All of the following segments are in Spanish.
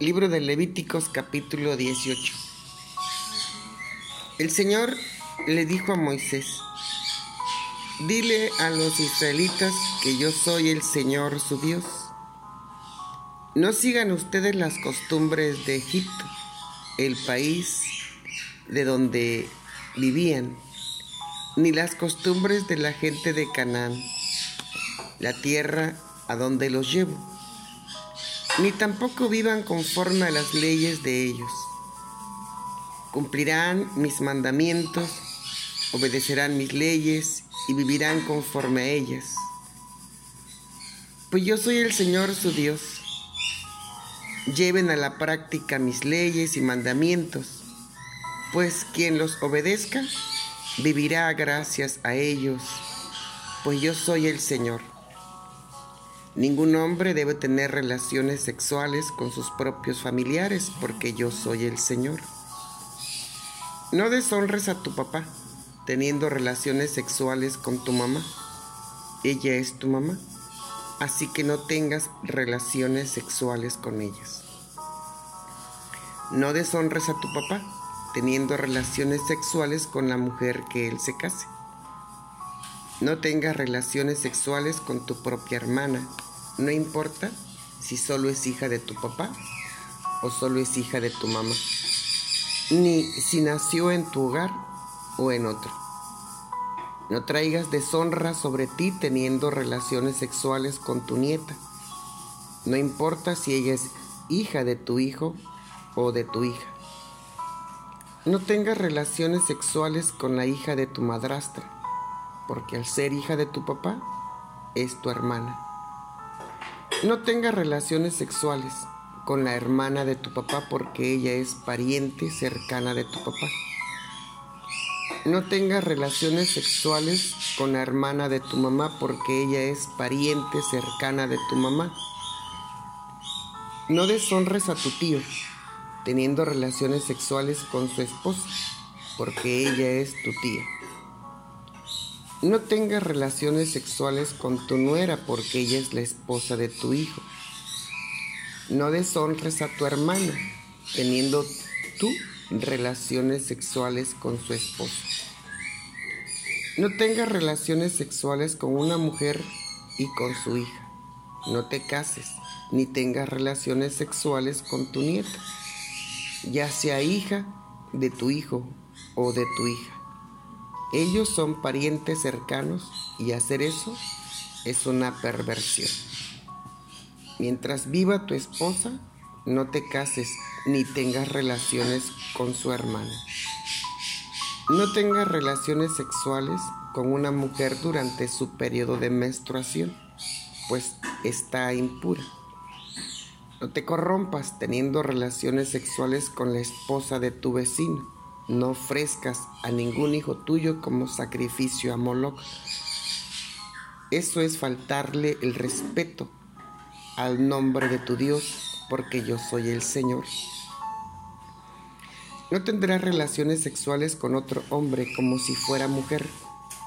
Libro de Levíticos capítulo 18. El Señor le dijo a Moisés, dile a los israelitas que yo soy el Señor su Dios. No sigan ustedes las costumbres de Egipto, el país de donde vivían, ni las costumbres de la gente de Canaán, la tierra a donde los llevo, ni tampoco vivan conforme a las leyes de ellos. Cumplirán mis mandamientos, obedecerán mis leyes y vivirán conforme a ellas. Pues yo soy el Señor su Dios. Lleven a la práctica mis leyes y mandamientos, pues quien los obedezca vivirá gracias a ellos, pues yo soy el Señor. Ningún hombre debe tener relaciones sexuales con sus propios familiares porque yo soy el Señor. No deshonres a tu papá teniendo relaciones sexuales con tu mamá. Ella es tu mamá, así que no tengas relaciones sexuales con ellas. No deshonres a tu papá teniendo relaciones sexuales con la mujer que él se case. No tengas relaciones sexuales con tu propia hermana, no importa si solo es hija de tu papá o solo es hija de tu mamá, ni si nació en tu hogar o en otro. No traigas deshonra sobre ti teniendo relaciones sexuales con tu nieta. No importa si ella es hija de tu hijo o de tu hija. No tengas relaciones sexuales con la hija de tu madrastra, porque al ser hija de tu papá, es tu hermana. No tengas relaciones sexuales con la hermana de tu papá porque ella es pariente cercana de tu papá. No tengas relaciones sexuales con la hermana de tu mamá porque ella es pariente cercana de tu mamá. No deshonres a tu tío teniendo relaciones sexuales con su esposa, porque ella es tu tía. No tengas relaciones sexuales con tu nuera, porque ella es la esposa de tu hijo. No deshonres a tu hermana, teniendo tú relaciones sexuales con su esposa. No tengas relaciones sexuales con una mujer y con su hija. No te cases ni tengas relaciones sexuales con tu nieta ya sea hija de tu hijo o de tu hija. Ellos son parientes cercanos y hacer eso es una perversión. Mientras viva tu esposa, no te cases ni tengas relaciones con su hermana. No tengas relaciones sexuales con una mujer durante su periodo de menstruación, pues está impura. No te corrompas teniendo relaciones sexuales con la esposa de tu vecino. No ofrezcas a ningún hijo tuyo como sacrificio a Moloch. Eso es faltarle el respeto al nombre de tu Dios, porque yo soy el Señor. No tendrás relaciones sexuales con otro hombre como si fuera mujer,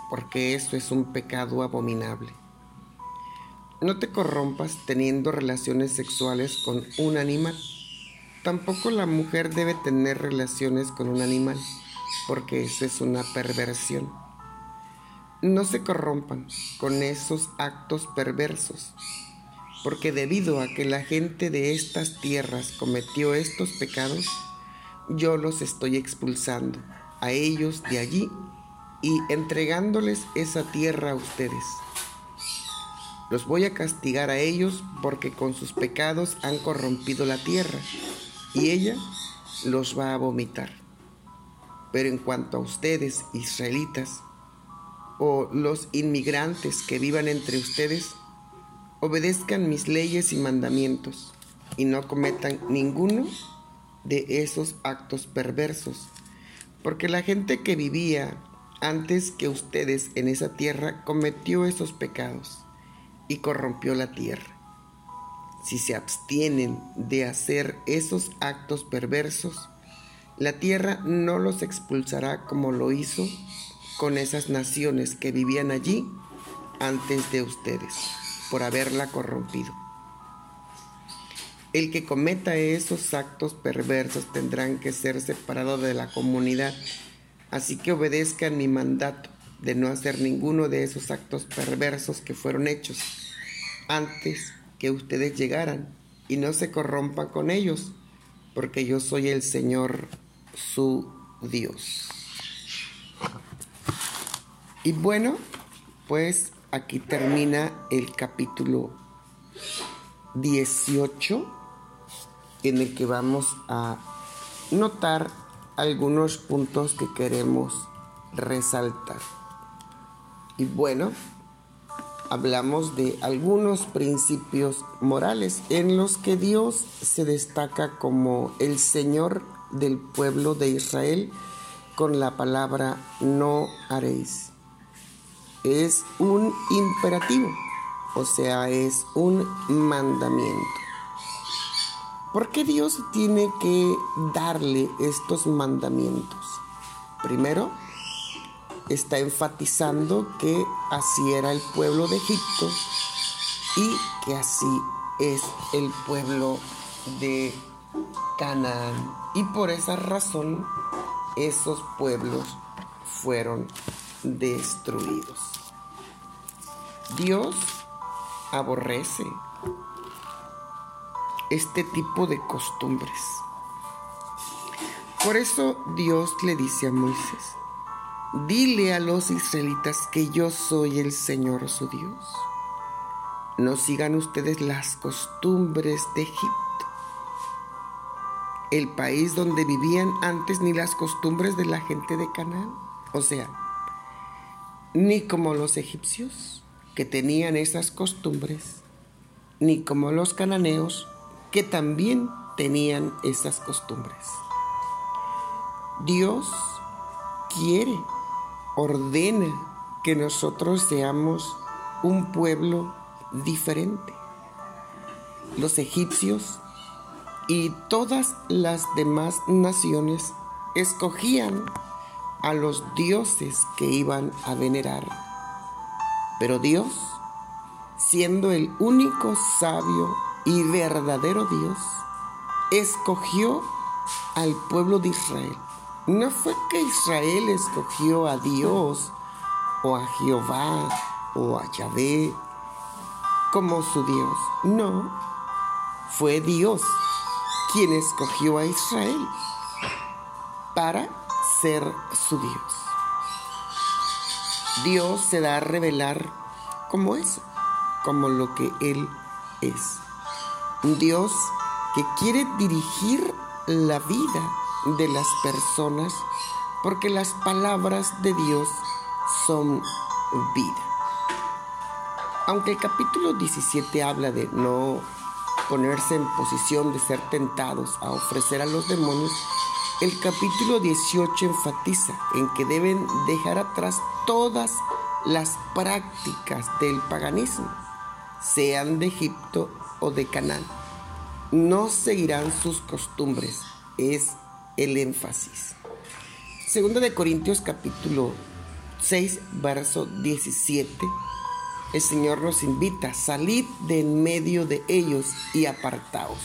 porque eso es un pecado abominable. No te corrompas teniendo relaciones sexuales con un animal. Tampoco la mujer debe tener relaciones con un animal, porque eso es una perversión. No se corrompan con esos actos perversos, porque debido a que la gente de estas tierras cometió estos pecados, yo los estoy expulsando a ellos de allí y entregándoles esa tierra a ustedes. Los voy a castigar a ellos porque con sus pecados han corrompido la tierra y ella los va a vomitar. Pero en cuanto a ustedes, israelitas, o los inmigrantes que vivan entre ustedes, obedezcan mis leyes y mandamientos y no cometan ninguno de esos actos perversos, porque la gente que vivía antes que ustedes en esa tierra cometió esos pecados y corrompió la tierra. Si se abstienen de hacer esos actos perversos, la tierra no los expulsará como lo hizo con esas naciones que vivían allí antes de ustedes, por haberla corrompido. El que cometa esos actos perversos tendrán que ser separado de la comunidad. Así que obedezcan mi mandato de no hacer ninguno de esos actos perversos que fueron hechos antes que ustedes llegaran y no se corrompan con ellos, porque yo soy el Señor su Dios. Y bueno, pues aquí termina el capítulo 18 en el que vamos a notar algunos puntos que queremos resaltar. Y bueno, hablamos de algunos principios morales en los que Dios se destaca como el Señor del pueblo de Israel con la palabra no haréis. Es un imperativo, o sea, es un mandamiento. ¿Por qué Dios tiene que darle estos mandamientos? Primero, está enfatizando que así era el pueblo de Egipto y que así es el pueblo de Canaán. Y por esa razón esos pueblos fueron destruidos. Dios aborrece este tipo de costumbres. Por eso Dios le dice a Moisés, Dile a los israelitas que yo soy el Señor su Dios. No sigan ustedes las costumbres de Egipto, el país donde vivían antes ni las costumbres de la gente de Canaán. O sea, ni como los egipcios que tenían esas costumbres, ni como los cananeos que también tenían esas costumbres. Dios quiere ordena que nosotros seamos un pueblo diferente. Los egipcios y todas las demás naciones escogían a los dioses que iban a venerar. Pero Dios, siendo el único sabio y verdadero Dios, escogió al pueblo de Israel no fue que Israel escogió a Dios o a Jehová o a Yahvé como su Dios. No, fue Dios quien escogió a Israel para ser su Dios. Dios se da a revelar como eso, como lo que Él es. Un Dios que quiere dirigir la vida de las personas porque las palabras de Dios son vida. Aunque el capítulo 17 habla de no ponerse en posición de ser tentados a ofrecer a los demonios, el capítulo 18 enfatiza en que deben dejar atrás todas las prácticas del paganismo, sean de Egipto o de Canaán. No seguirán sus costumbres, es el énfasis. Segundo de Corintios capítulo 6, verso 17. El Señor nos invita, salid de en medio de ellos y apartaos.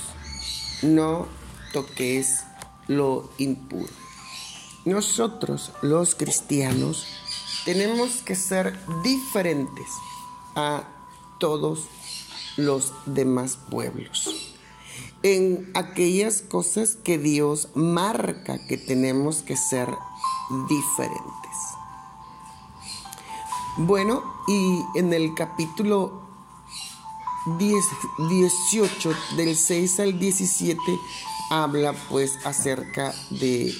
No toquéis lo impuro. Nosotros, los cristianos, tenemos que ser diferentes a todos los demás pueblos en aquellas cosas que Dios marca que tenemos que ser diferentes. Bueno, y en el capítulo 18 del 6 al 17 habla pues acerca de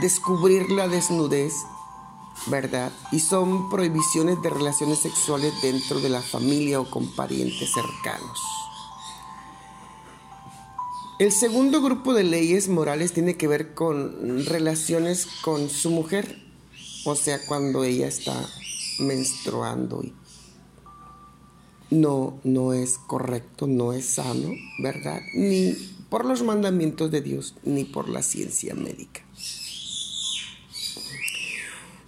descubrir la desnudez, ¿verdad? Y son prohibiciones de relaciones sexuales dentro de la familia o con parientes cercanos. El segundo grupo de leyes morales tiene que ver con relaciones con su mujer, o sea, cuando ella está menstruando y no, no es correcto, no es sano, ¿verdad? Ni por los mandamientos de Dios, ni por la ciencia médica.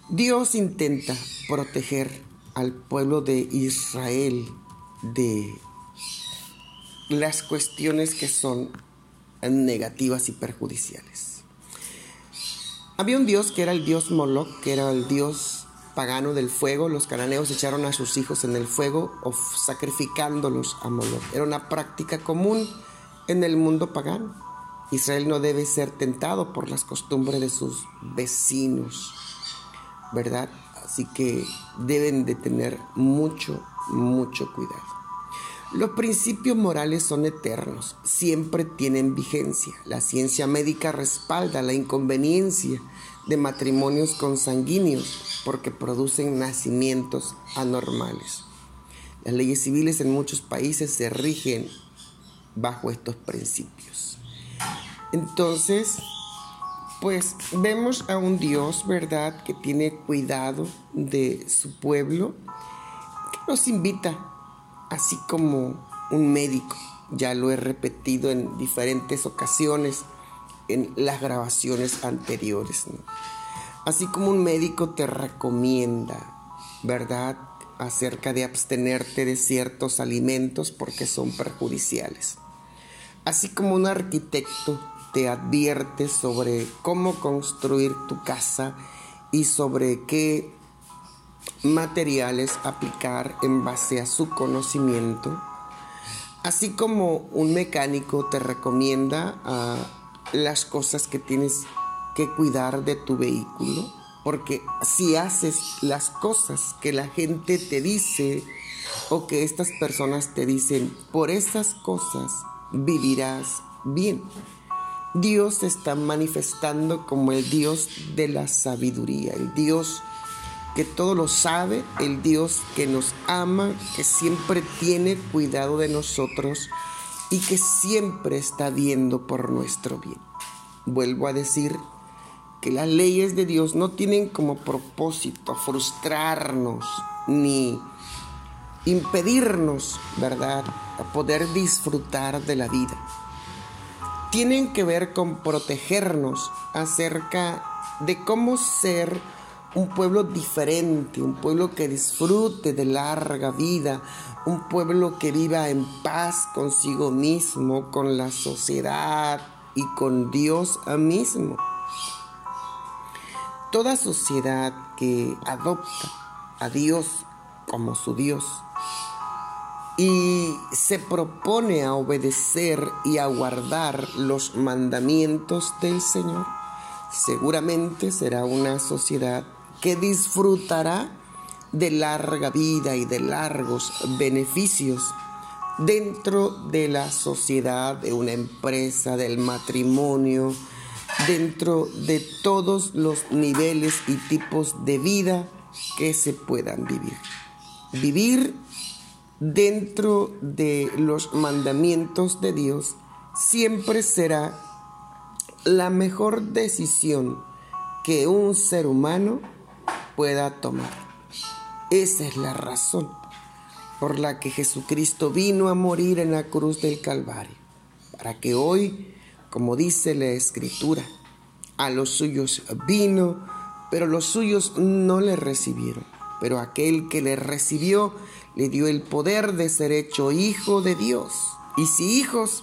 Dios intenta proteger al pueblo de Israel de las cuestiones que son negativas y perjudiciales. Había un dios que era el dios Moloch, que era el dios pagano del fuego. Los cananeos echaron a sus hijos en el fuego sacrificándolos a Moloch. Era una práctica común en el mundo pagano. Israel no debe ser tentado por las costumbres de sus vecinos, ¿verdad? Así que deben de tener mucho, mucho cuidado. Los principios morales son eternos, siempre tienen vigencia. La ciencia médica respalda la inconveniencia de matrimonios consanguíneos porque producen nacimientos anormales. Las leyes civiles en muchos países se rigen bajo estos principios. Entonces, pues vemos a un Dios, ¿verdad?, que tiene cuidado de su pueblo, que nos invita, así como un médico, ya lo he repetido en diferentes ocasiones en las grabaciones anteriores, así como un médico te recomienda, ¿verdad?, acerca de abstenerte de ciertos alimentos porque son perjudiciales. Así como un arquitecto te advierte sobre cómo construir tu casa y sobre qué materiales aplicar en base a su conocimiento, así como un mecánico te recomienda ah, las cosas que tienes que cuidar de tu vehículo, porque si haces las cosas que la gente te dice o que estas personas te dicen, por esas cosas vivirás bien. Dios se está manifestando como el Dios de la sabiduría, el Dios que todo lo sabe, el Dios que nos ama, que siempre tiene cuidado de nosotros y que siempre está viendo por nuestro bien. Vuelvo a decir que las leyes de Dios no tienen como propósito frustrarnos ni impedirnos, ¿verdad?, a poder disfrutar de la vida tienen que ver con protegernos acerca de cómo ser un pueblo diferente, un pueblo que disfrute de larga vida, un pueblo que viva en paz consigo mismo, con la sociedad y con Dios mismo. Toda sociedad que adopta a Dios como su Dios y se propone a obedecer y a guardar los mandamientos del Señor, seguramente será una sociedad que disfrutará de larga vida y de largos beneficios dentro de la sociedad, de una empresa, del matrimonio, dentro de todos los niveles y tipos de vida que se puedan vivir. Vivir dentro de los mandamientos de Dios siempre será la mejor decisión que un ser humano pueda tomar. Esa es la razón por la que Jesucristo vino a morir en la cruz del Calvario, para que hoy, como dice la Escritura, a los suyos vino, pero los suyos no le recibieron, pero aquel que le recibió, le dio el poder de ser hecho hijo de Dios. Y si hijos,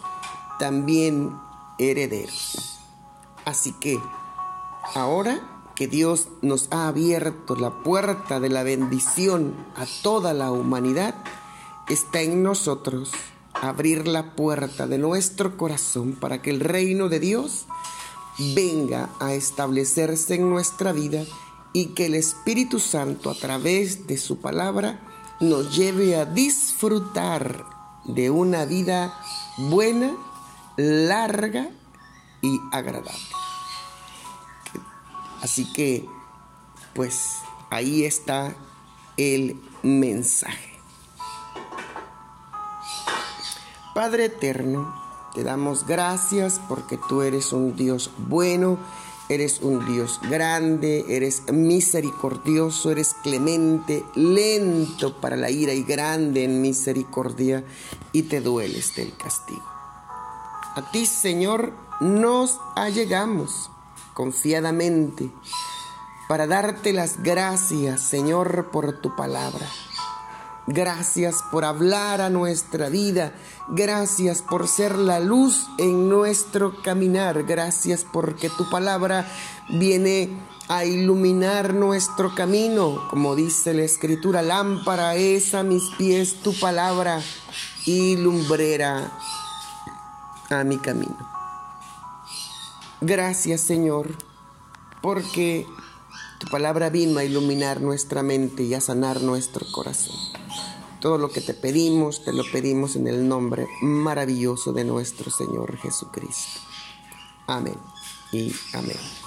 también herederos. Así que ahora que Dios nos ha abierto la puerta de la bendición a toda la humanidad, está en nosotros abrir la puerta de nuestro corazón para que el reino de Dios venga a establecerse en nuestra vida y que el Espíritu Santo a través de su palabra nos lleve a disfrutar de una vida buena, larga y agradable. Así que, pues ahí está el mensaje. Padre eterno, te damos gracias porque tú eres un Dios bueno Eres un Dios grande, eres misericordioso, eres clemente, lento para la ira y grande en misericordia y te dueles del castigo. A ti, Señor, nos allegamos confiadamente para darte las gracias, Señor, por tu palabra. Gracias por hablar a nuestra vida. Gracias por ser la luz en nuestro caminar. Gracias porque tu palabra viene a iluminar nuestro camino. Como dice la escritura, lámpara es a mis pies tu palabra y lumbrera a mi camino. Gracias Señor, porque tu palabra vino a iluminar nuestra mente y a sanar nuestro corazón. Todo lo que te pedimos, te lo pedimos en el nombre maravilloso de nuestro Señor Jesucristo. Amén y amén.